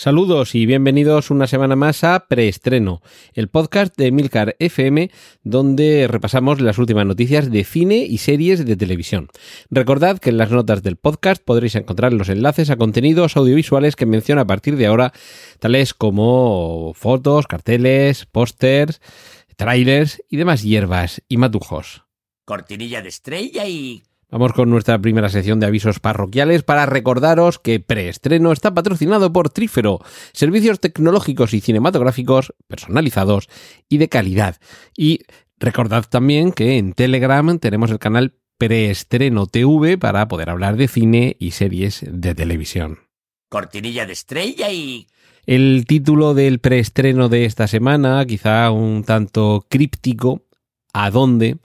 Saludos y bienvenidos una semana más a Preestreno, el podcast de Milcar FM donde repasamos las últimas noticias de cine y series de televisión. Recordad que en las notas del podcast podréis encontrar los enlaces a contenidos audiovisuales que menciono a partir de ahora, tales como fotos, carteles, pósters, trailers y demás hierbas y matujos. Cortinilla de estrella y... Vamos con nuestra primera sección de avisos parroquiales para recordaros que Preestreno está patrocinado por Trífero, servicios tecnológicos y cinematográficos personalizados y de calidad. Y recordad también que en Telegram tenemos el canal Preestreno TV para poder hablar de cine y series de televisión. Cortinilla de estrella y... El título del preestreno de esta semana, quizá un tanto críptico, ¿a dónde?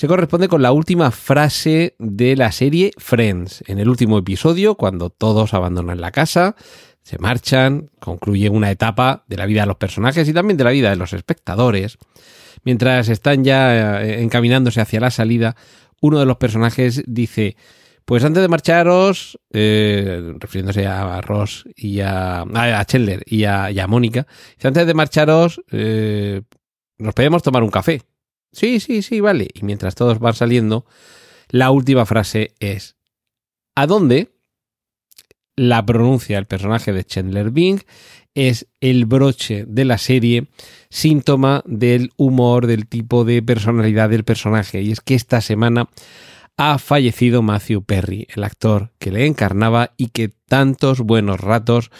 Se corresponde con la última frase de la serie Friends. En el último episodio, cuando todos abandonan la casa, se marchan, concluye una etapa de la vida de los personajes y también de la vida de los espectadores. Mientras están ya eh, encaminándose hacia la salida, uno de los personajes dice, pues antes de marcharos, eh, refiriéndose a Ross y a, a Chandler y a, a Mónica, antes de marcharos, eh, nos podemos tomar un café. Sí, sí, sí, vale. Y mientras todos van saliendo, la última frase es ¿A dónde? La pronuncia el personaje de Chandler Bing es el broche de la serie, síntoma del humor, del tipo de personalidad del personaje. Y es que esta semana ha fallecido Matthew Perry, el actor que le encarnaba y que tantos buenos ratos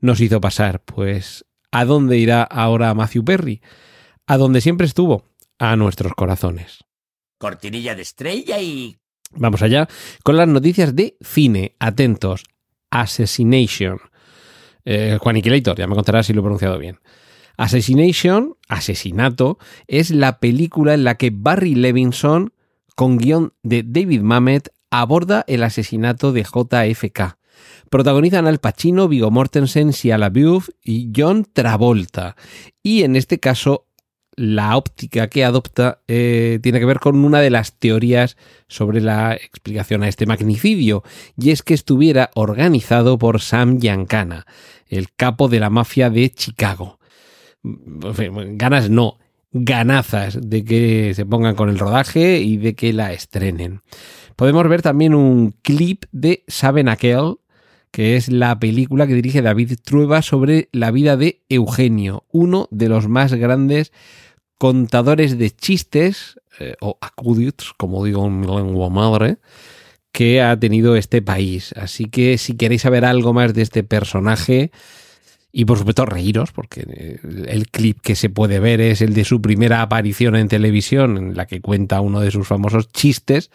nos hizo pasar. Pues, ¿a dónde irá ahora Matthew Perry? A donde siempre estuvo, a nuestros corazones. Cortinilla de estrella y... Vamos allá con las noticias de cine. Atentos. Assassination. Eh, Juaniquilator, ya me contarás si lo he pronunciado bien. Assassination, asesinato, es la película en la que Barry Levinson, con guion de David Mamet, aborda el asesinato de JFK. Protagonizan Al Pacino, Vigo Mortensen, Sia LaBeouf y John Travolta. Y en este caso la óptica que adopta eh, tiene que ver con una de las teorías sobre la explicación a este magnicidio, y es que estuviera organizado por Sam Giancana, el capo de la mafia de Chicago. Ganas no, ganazas de que se pongan con el rodaje y de que la estrenen. Podemos ver también un clip de Saben Aquel, que es la película que dirige David Trueba sobre la vida de Eugenio, uno de los más grandes contadores de chistes, eh, o acudios, como digo en mi lengua madre, que ha tenido este país. Así que si queréis saber algo más de este personaje, y por supuesto reíros, porque eh, el clip que se puede ver es el de su primera aparición en televisión, en la que cuenta uno de sus famosos chistes.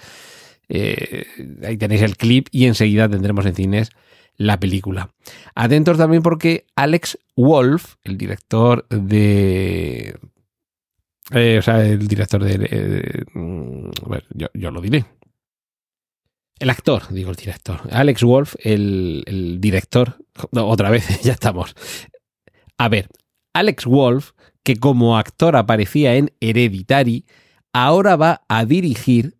Eh, ahí tenéis el clip y enseguida tendremos en cines la película. Atentos también porque Alex Wolf, el director de eh, o sea, el director de... Eh, bueno, yo, yo, lo diré. El actor, digo el director. Alex Wolf, el, el director. Otra vez, ya estamos. A ver, Alex Wolf, que como actor aparecía en Hereditary, ahora va a dirigir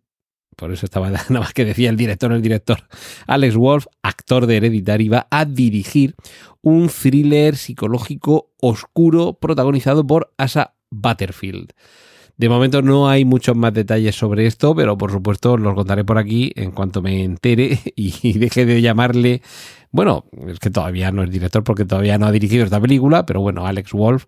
por eso estaba nada más que decía el director, el director. Alex Wolf, actor de Hereditary, va a dirigir un thriller psicológico oscuro protagonizado por Asa Butterfield. De momento no hay muchos más detalles sobre esto, pero por supuesto los contaré por aquí en cuanto me entere y deje de llamarle. Bueno, es que todavía no es director porque todavía no ha dirigido esta película, pero bueno, Alex Wolf,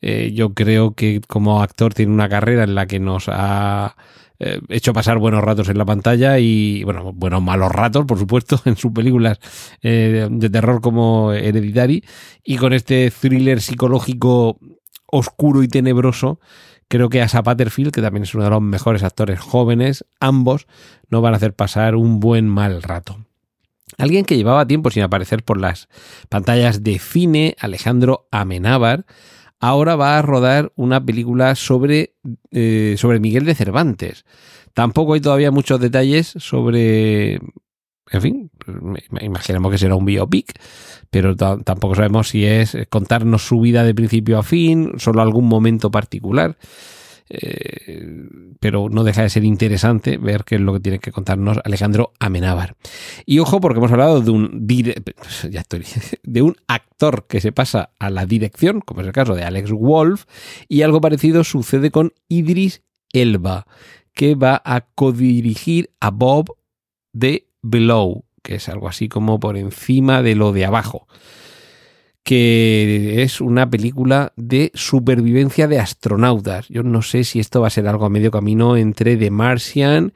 eh, yo creo que como actor tiene una carrera en la que nos ha eh, hecho pasar buenos ratos en la pantalla y, bueno, buenos malos ratos, por supuesto, en sus películas eh, de terror como Hereditary y con este thriller psicológico oscuro y tenebroso, creo que Asa Patterfield, que también es uno de los mejores actores jóvenes, ambos no van a hacer pasar un buen mal rato. Alguien que llevaba tiempo sin aparecer por las pantallas de cine, Alejandro Amenábar, ahora va a rodar una película sobre, eh, sobre Miguel de Cervantes. Tampoco hay todavía muchos detalles sobre en fin, imaginemos que será un biopic, pero tampoco sabemos si es contarnos su vida de principio a fin, solo algún momento particular. Eh, pero no deja de ser interesante ver qué es lo que tiene que contarnos Alejandro Amenábar. Y ojo, porque hemos hablado de un, de un actor que se pasa a la dirección, como es el caso de Alex Wolf, y algo parecido sucede con Idris Elba, que va a codirigir a Bob de Below, que es algo así como por encima de lo de abajo, que es una película de supervivencia de astronautas. Yo no sé si esto va a ser algo a medio camino entre The Martian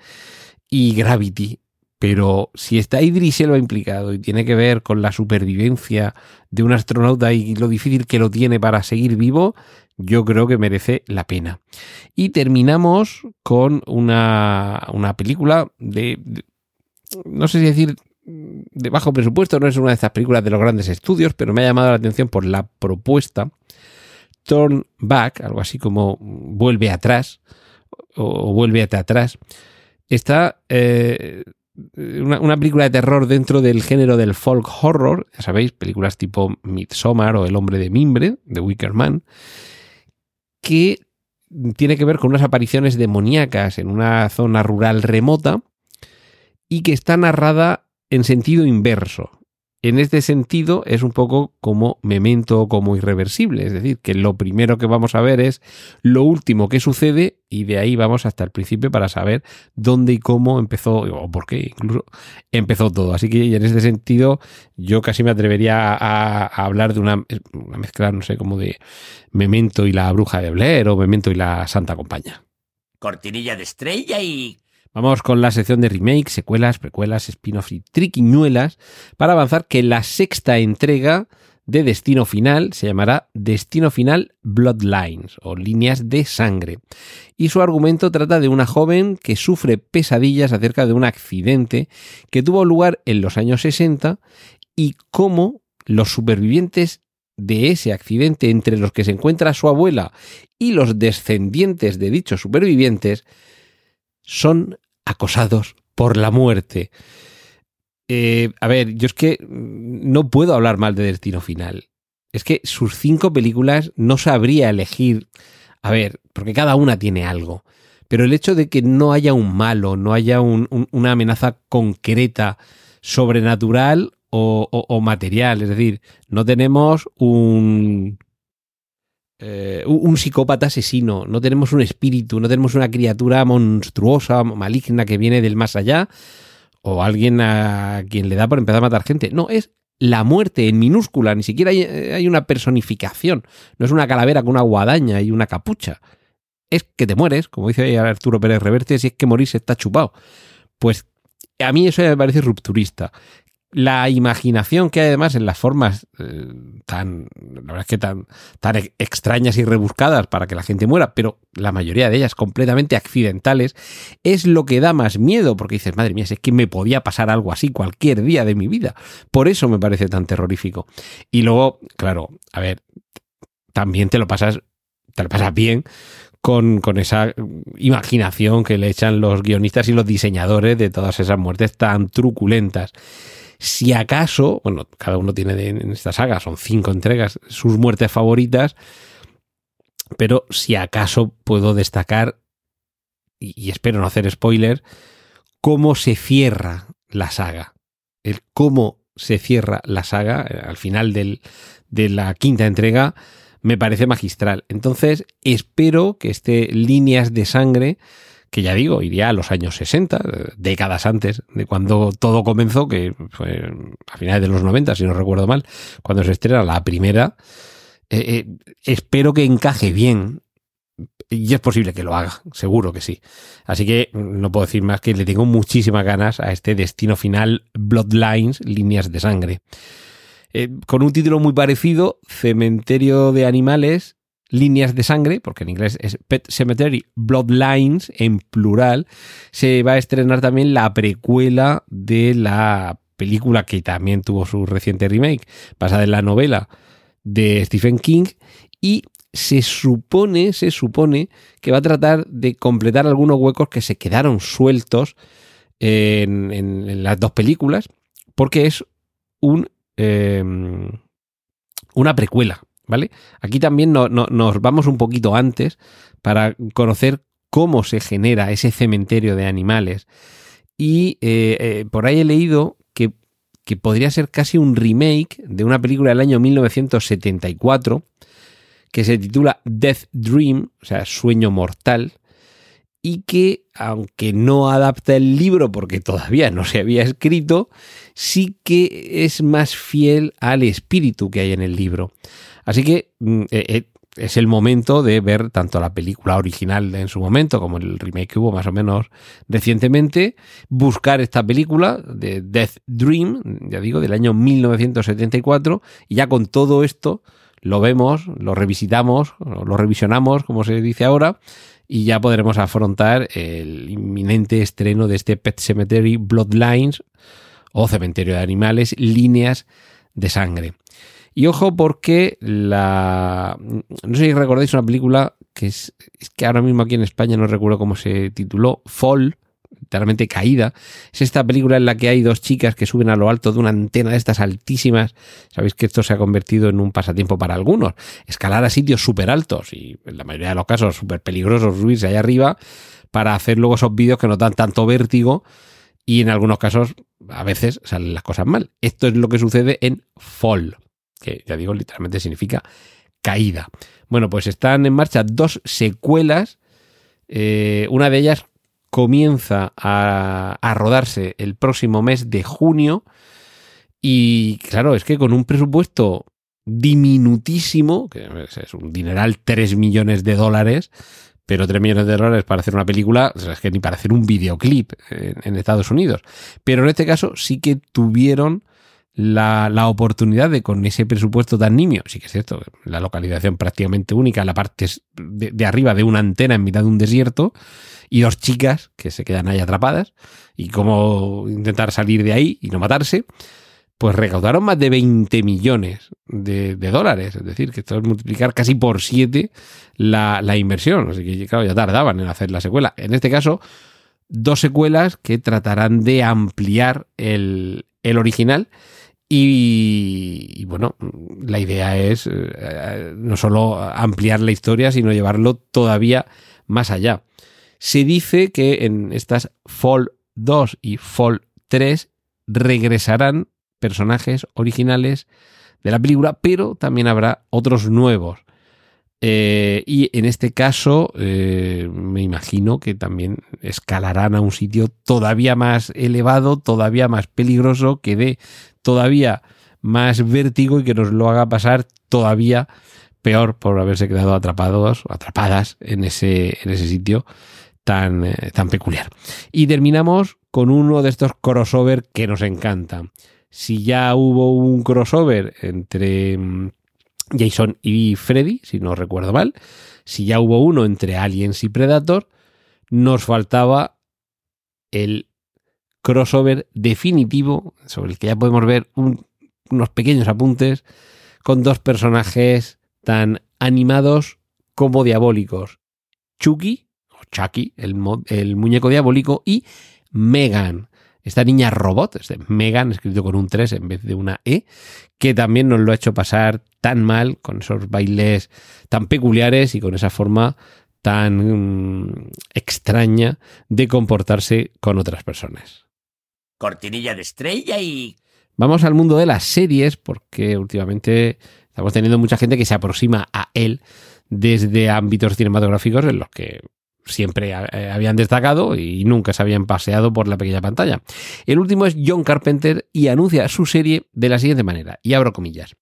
y Gravity, pero si está Idris Elba implicado y tiene que ver con la supervivencia de un astronauta y lo difícil que lo tiene para seguir vivo, yo creo que merece la pena. Y terminamos con una, una película de, no sé si decir de bajo presupuesto, no es una de estas películas de los grandes estudios, pero me ha llamado la atención por la propuesta Turn Back, algo así como vuelve atrás o, vuelve hacia atrás. Está eh, una, película de terror dentro del género del folk horror, ya sabéis, películas tipo Midsommar o El hombre de mimbre, de Wicker Man, que tiene que ver con unas apariciones demoníacas en una zona rural remota y que está narrada en sentido inverso. En este sentido es un poco como memento o como irreversible, es decir, que lo primero que vamos a ver es lo último que sucede y de ahí vamos hasta el principio para saber dónde y cómo empezó o por qué incluso empezó todo. Así que en este sentido yo casi me atrevería a, hablar de una, mezcla, no sé, como de memento y la bruja de Blair o memento y la santa compañía. Cortinilla de estrella y Vamos con la sección de remake, secuelas, precuelas, spin-offs y triquiñuelas para avanzar que la sexta entrega de Destino Final se llamará Destino Final Bloodlines o líneas de sangre. Y su argumento trata de una joven que sufre pesadillas acerca de un accidente que tuvo lugar en los años 60 y cómo los supervivientes de ese accidente entre los que se encuentra su abuela y los descendientes de dichos supervivientes son acosados por la muerte. Eh, a ver, yo es que no puedo hablar mal de Destino Final. Es que sus cinco películas no sabría elegir. A ver, porque cada una tiene algo. Pero el hecho de que no haya un malo, no haya una amenaza concreta, sobrenatural o, material, es decir, no tenemos un, eh, un psicópata asesino, no tenemos un espíritu, no tenemos una criatura monstruosa, maligna que viene del más allá, o alguien a quien le da por empezar a matar gente. No, es la muerte en minúscula, ni siquiera hay, una personificación, no es una calavera con una guadaña y una capucha. Es que te mueres, como dice Arturo Pérez Reverte, si es que morirse está chupado. Pues a mí eso me parece rupturista la imaginación que hay además en las formas eh, tan, la verdad es que tan, tan extrañas y rebuscadas para que la gente muera, pero la mayoría de ellas completamente accidentales, es lo que da más miedo, porque dices, madre mía, es que me podía pasar algo así cualquier día de mi vida. Por eso me parece tan terrorífico. Y luego, claro, a ver, también te lo pasas, te lo pasas bien con, con, esa imaginación que le echan los guionistas y los diseñadores de todas esas muertes tan truculentas. Si acaso, bueno, cada uno tiene en esta saga, son cinco entregas, sus muertes favoritas, pero si acaso puedo destacar, y, espero no hacer spoiler, cómo se cierra la saga. El cómo se cierra la saga eh, al final del, de la quinta entrega me parece magistral. Entonces, espero que este Líneas de Sangre que ya digo, iría a los años 60, décadas antes de cuando todo comenzó, que fue a finales de los 90, si no recuerdo mal, cuando se estrena la primera. Eh, eh, espero que encaje bien. Y es posible que lo haga, seguro que sí. Así que no puedo decir más que le tengo muchísimas ganas a este destino final Bloodlines, líneas de sangre. Eh, con un título muy parecido, Cementerio de Animales, líneas de sangre, porque en inglés es Pet Cemetery Bloodlines en plural, se va a estrenar también la precuela de la película que también tuvo su reciente remake, basada en la novela de Stephen King y se supone, se supone que va a tratar de completar algunos huecos que se quedaron sueltos en, las dos películas, porque es un, eh, una precuela, ¿vale? Aquí también no- no- nos vamos un poquito antes para conocer cómo se genera ese cementerio de animales. Y eh, eh, por ahí he leído que, que podría ser casi un remake de una película del año 1974 que se titula Death Dream, o sea, Sueño Mortal, y que, aunque no adapta el libro porque todavía no se había escrito, sí que es más fiel al espíritu que hay en el libro. Así que mm, eh, eh, es el momento de ver tanto la película original en su momento como el remake que hubo más o menos recientemente, buscar esta película de Death Dream, ya digo, del año 1974, y ya con todo esto lo vemos, lo revisitamos, lo revisionamos, como se dice ahora, y ya podremos afrontar el inminente estreno de este Pet Cemetery Bloodlines o Cementerio de Animales, líneas de sangre. Y ojo porque la... No sé si recordáis una película que es, que ahora mismo aquí en España no recuerdo cómo se tituló, Fall, literalmente caída. Es esta película en la que hay dos chicas que suben a lo alto de una antena de estas altísimas. Sabéis que esto se ha convertido en un pasatiempo para algunos. Escalar a sitios súper altos y en la mayoría de los casos súper peligrosos subirse allá arriba para hacer luego esos vídeos que nos dan tanto vértigo y en algunos casos a veces salen las cosas mal. Esto es lo que sucede en Fall, que ya digo literalmente significa caída. Bueno, pues están en marcha dos secuelas. Eh, una de ellas comienza a, rodarse el próximo mes de junio. Y claro, es que con un presupuesto diminutísimo, que es un dineral 3 millones de dólares, pero 3 millones de dólares para hacer una película, es que ni para hacer un videoclip en Estados Unidos. Pero en este caso sí que tuvieron la, la, oportunidad de con ese presupuesto tan nimio, sí que es cierto, la localización prácticamente única, la parte de, arriba de una antena en mitad de un desierto y dos chicas que se quedan ahí atrapadas y cómo intentar salir de ahí y no matarse, pues recaudaron más de 20 millones de, de dólares, es decir, que esto es multiplicar casi por 7 la, la inversión, así que claro, ya tardaban en hacer la secuela. En este caso, dos secuelas que tratarán de ampliar el, el original y, bueno, la idea es eh, no solo ampliar la historia, sino llevarlo todavía más allá. Se dice que en estas Fall 2 y Fall 3 regresarán personajes originales de la película, pero también habrá otros nuevos. Eh, y en este caso, eh, me imagino que también escalarán a un sitio todavía más elevado, todavía más peligroso, que dé todavía más vértigo y que nos lo haga pasar todavía peor por haberse quedado atrapados o atrapadas en ese, en ese sitio tan, eh, tan peculiar. Y terminamos con uno de estos crossover que nos encantan. Si ya hubo un crossover entre Jason y Freddy, si no recuerdo mal, si ya hubo uno entre Aliens y Predator, nos faltaba el crossover definitivo sobre el que ya podemos ver un, unos pequeños apuntes con dos personajes tan animados como diabólicos. Chucky, o Chucky, el muñeco diabólico, y Megan, esta niña robot, este Megan, escrito con un 3 en vez de una E, que también nos lo ha hecho pasar tan mal, con esos bailes tan peculiares y con esa forma tan um, extraña de comportarse con otras personas. Cortinilla de estrella y... Vamos al mundo de las series, porque últimamente estamos teniendo mucha gente que se aproxima a él desde ámbitos cinematográficos en los que siempre habían destacado y nunca se habían paseado por la pequeña pantalla. El último es John Carpenter y anuncia su serie de la siguiente manera, y abro comillas.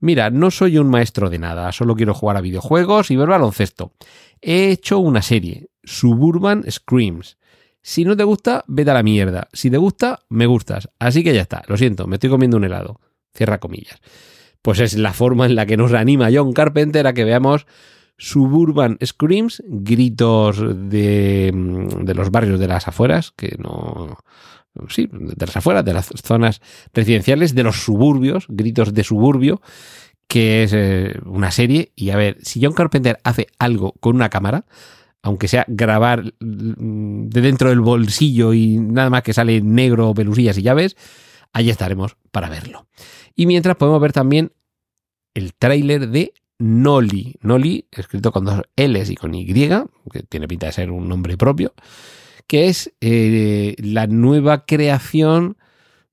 Mira, no soy un maestro de nada, solo quiero jugar a videojuegos y ver baloncesto. He hecho una serie, Suburban Screams. Si no te gusta, vete a la mierda. Si te gusta, me gustas. Así que ya está, lo siento, me estoy comiendo un helado. Cierra comillas. Pues es la forma en la que nos anima John Carpenter a que veamos Suburban Screams, gritos de, de, los barrios de las afueras, que no. Sí, de las afueras, de las zonas residenciales, de los suburbios, gritos de suburbio, que es eh, una serie. Y a ver, si John Carpenter hace algo con una cámara, aunque sea grabar mm, de dentro del bolsillo y nada más que sale negro, pelusillas y llaves, allí estaremos para verlo. Y mientras podemos ver también el tráiler de Noli. Noli, escrito con dos L's y con Y, que tiene pinta de ser un nombre propio, que es eh, la nueva creación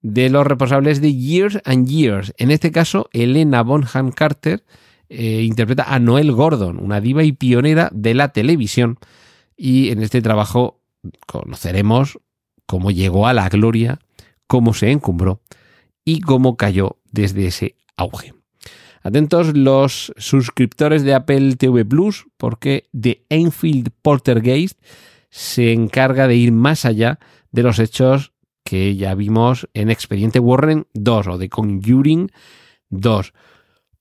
de los responsables de Years and Years. En este caso, Elena Bonham Carter eh, interpreta a Noel Gordon, una diva y pionera de la televisión. Y en este trabajo conoceremos cómo llegó a la gloria, cómo se encumbró y cómo cayó desde ese auge. Atentos los suscriptores de Apple TV Plus, porque The Enfield Poltergeist se encarga de ir más allá de los hechos que ya vimos en Expediente Warren 2 o de Conjuring 2.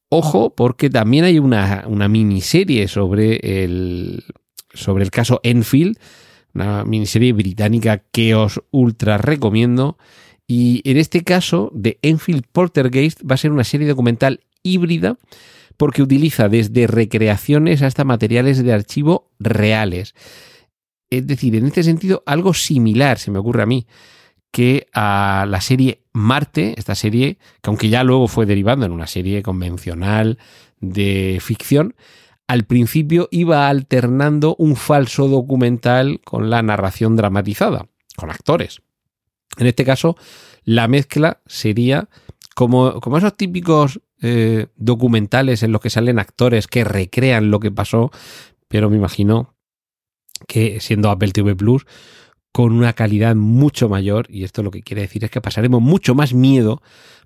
Ojo, porque también hay una, una miniserie sobre el, sobre el caso Enfield, una miniserie británica que os ultra recomiendo. Y en este caso, de Enfield Poltergeist va a ser una serie documental híbrida porque utiliza desde recreaciones hasta materiales de archivo reales. Es decir, en este sentido, algo similar se me ocurre a mí que a la serie Marte, esta serie que aunque ya luego fue derivando en una serie convencional de ficción, al principio iba alternando un falso documental con la narración dramatizada, con actores. En este caso, la mezcla sería como, esos típicos eh, documentales en los que salen actores que recrean lo que pasó, pero me imagino que siendo Apple TV Plus, con una calidad mucho mayor, y esto lo que quiere decir es que pasaremos mucho más miedo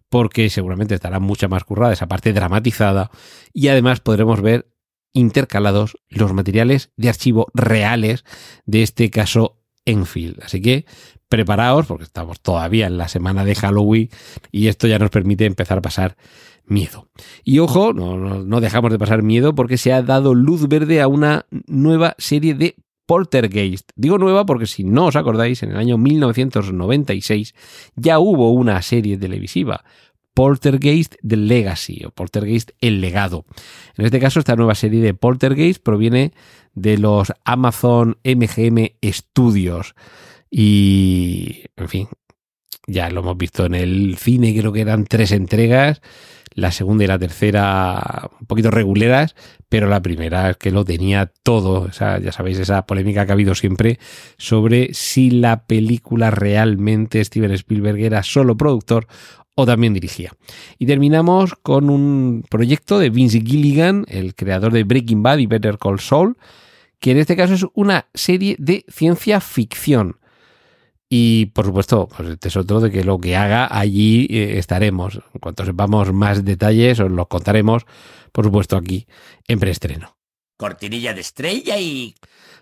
porque seguramente estará mucha más currada esa parte dramatizada y además podremos ver intercalados los materiales de archivo reales de este caso Enfield. Así que preparaos porque estamos todavía en la semana de Halloween y esto ya nos permite empezar a pasar miedo. Y ojo, no, no, dejamos de pasar miedo porque se ha dado luz verde a una nueva serie de Poltergeist. Digo nueva porque si no os acordáis, en el año 1996 ya hubo una serie televisiva, Poltergeist The Legacy o Poltergeist El Legado. En este caso, esta nueva serie de Poltergeist proviene de los Amazon MGM Studios. Y, en fin, ya lo hemos visto en el cine, creo que eran tres entregas la segunda y la tercera un poquito reguleras, pero la primera que lo tenía todo. O sea, ya sabéis esa polémica que ha habido siempre sobre si la película realmente Steven Spielberg era solo productor o también dirigía. Y terminamos con un proyecto de Vince Gilligan, el creador de Breaking Bad y Better Call Saul, que en este caso es una serie de ciencia ficción. Y por supuesto, pues este es otro de que lo que haga allí eh, estaremos. En cuanto sepamos más detalles, os los contaremos, por supuesto, aquí en preestreno. Cortinilla de estrella y.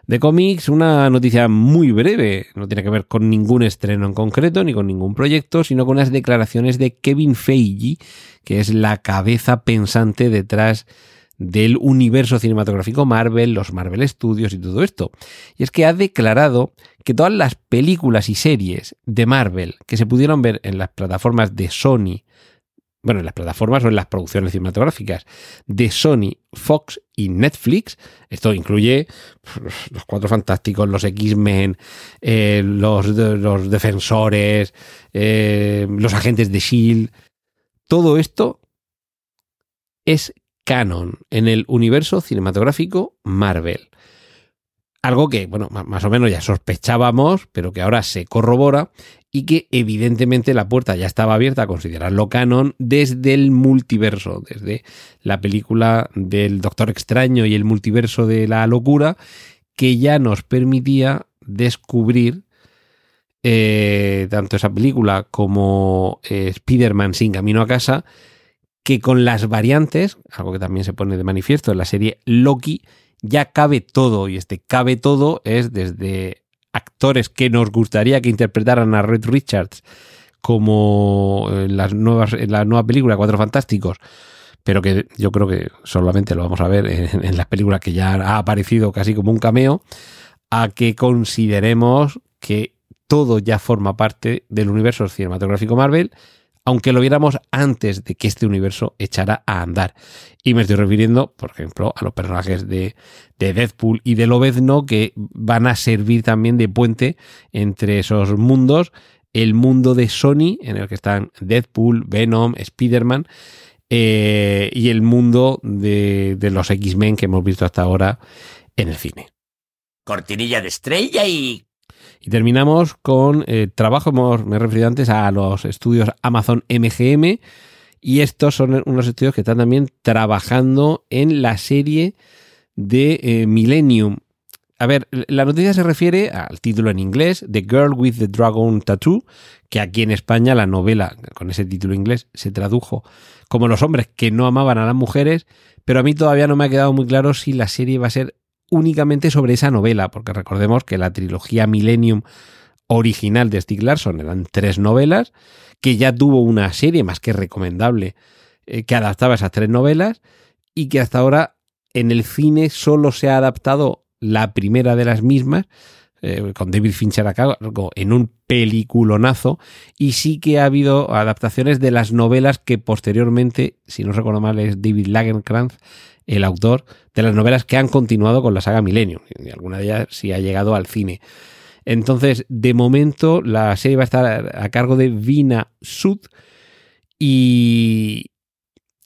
De cómics, una noticia muy breve. No tiene que ver con ningún estreno en concreto, ni con ningún proyecto, sino con las declaraciones de Kevin Feige, que es la cabeza pensante detrás del universo cinematográfico Marvel, los Marvel Studios y todo esto. Y es que ha declarado que todas las películas y series de Marvel que se pudieron ver en las plataformas de Sony, bueno, en las plataformas o en las producciones cinematográficas de Sony, Fox y Netflix, esto incluye los Cuatro Fantásticos, los X-Men, eh, los, Defensores, eh, los Agentes de Shield, todo esto es canon en el universo cinematográfico Marvel. Algo que, bueno, más o menos ya sospechábamos, pero que ahora se corrobora y que evidentemente la puerta ya estaba abierta a considerarlo canon desde el multiverso, desde la película del Doctor Extraño y el multiverso de la locura, que ya nos permitía descubrir eh, tanto esa película como eh, Spider-Man sin camino a casa, que con las variantes, algo que también se pone de manifiesto en la serie Loki, ya cabe todo. Y este cabe todo es desde actores que nos gustaría que interpretaran a Red Richards como en, las nuevas, en la nueva película Cuatro Fantásticos, pero que yo creo que solamente lo vamos a ver en, en las películas que ya ha aparecido casi como un cameo, a que consideremos que todo ya forma parte del universo cinematográfico Marvel aunque lo viéramos antes de que este universo echara a andar. Y me estoy refiriendo, por ejemplo, a los personajes de, de Deadpool y de Lobezno que van a servir también de puente entre esos mundos, el mundo de Sony, en el que están Deadpool, Venom, Spider-Man, eh, y el mundo de, de los X-Men que hemos visto hasta ahora en el cine. Cortinilla de estrella y... Y terminamos con eh, trabajo, me he referido antes a los estudios Amazon MGM y estos son unos estudios que están también trabajando en la serie de eh, Millennium. A ver, la noticia se refiere al título en inglés, The Girl with the Dragon Tattoo, que aquí en España la novela con ese título inglés se tradujo como Los hombres que no amaban a las mujeres, pero a mí todavía no me ha quedado muy claro si la serie va a ser únicamente sobre esa novela, porque recordemos que la trilogía Millennium original de Stieg Larsson eran tres novelas, que ya tuvo una serie más que recomendable eh, que adaptaba esas tres novelas y que hasta ahora en el cine solo se ha adaptado la primera de las mismas, eh, con David Fincher a cargo, en un peliculonazo, y sí que ha habido adaptaciones de las novelas que posteriormente, si no recuerdo mal, es David Lagerkrantz, el autor de las novelas que han continuado con la saga Millennium, y alguna de ellas sí ha llegado al cine. Entonces, de momento, la serie va a estar a cargo de Vina Sud y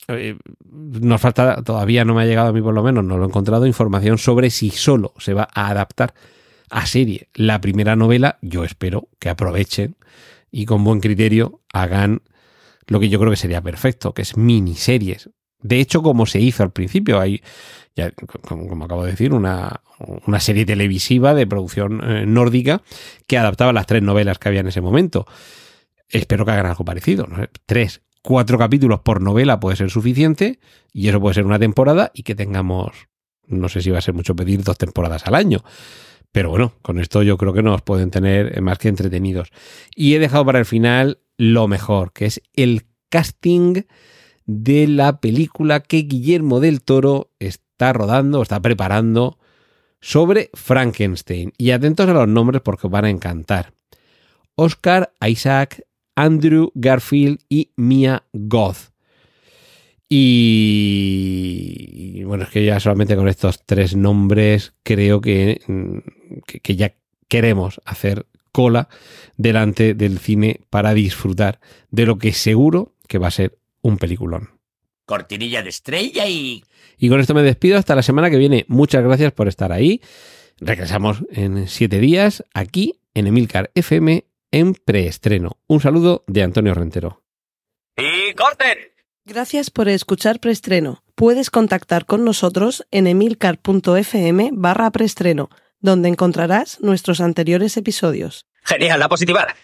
eh, nos falta, todavía no me ha llegado a mí por lo menos, no lo he encontrado, información sobre si solo se va a adaptar a serie la primera novela. Yo espero que aprovechen y con buen criterio hagan lo que yo creo que sería perfecto, que es miniseries. De hecho, como se hizo al principio, hay, ya, como, acabo de decir, una, serie televisiva de producción eh, nórdica que adaptaba las tres novelas que había en ese momento. Espero que hagan algo parecido. Tres, cuatro capítulos por novela puede ser suficiente y eso puede ser una temporada y que tengamos, no sé si va a ser mucho pedir, dos temporadas al año. Pero bueno, con esto yo creo que nos pueden tener más que entretenidos. Y he dejado para el final lo mejor, que es el casting de la película que Guillermo del Toro está rodando, está preparando sobre Frankenstein. Y atentos a los nombres porque os van a encantar. Oscar Isaac, Andrew Garfield y Mia Goth. Y, bueno, es que ya solamente con estos tres nombres creo que, que, que ya queremos hacer cola delante del cine para disfrutar de lo que seguro que va a ser un peliculón. Cortinilla de estrella y... Y con esto me despido hasta la semana que viene. Muchas gracias por estar ahí. Regresamos en siete días aquí en Emilcar FM en preestreno. Un saludo de Antonio Rentero. ¡Y corten! Gracias por escuchar preestreno. Puedes contactar con nosotros en emilcar.fm barra preestreno, donde encontrarás nuestros anteriores episodios. Genial, la positivada.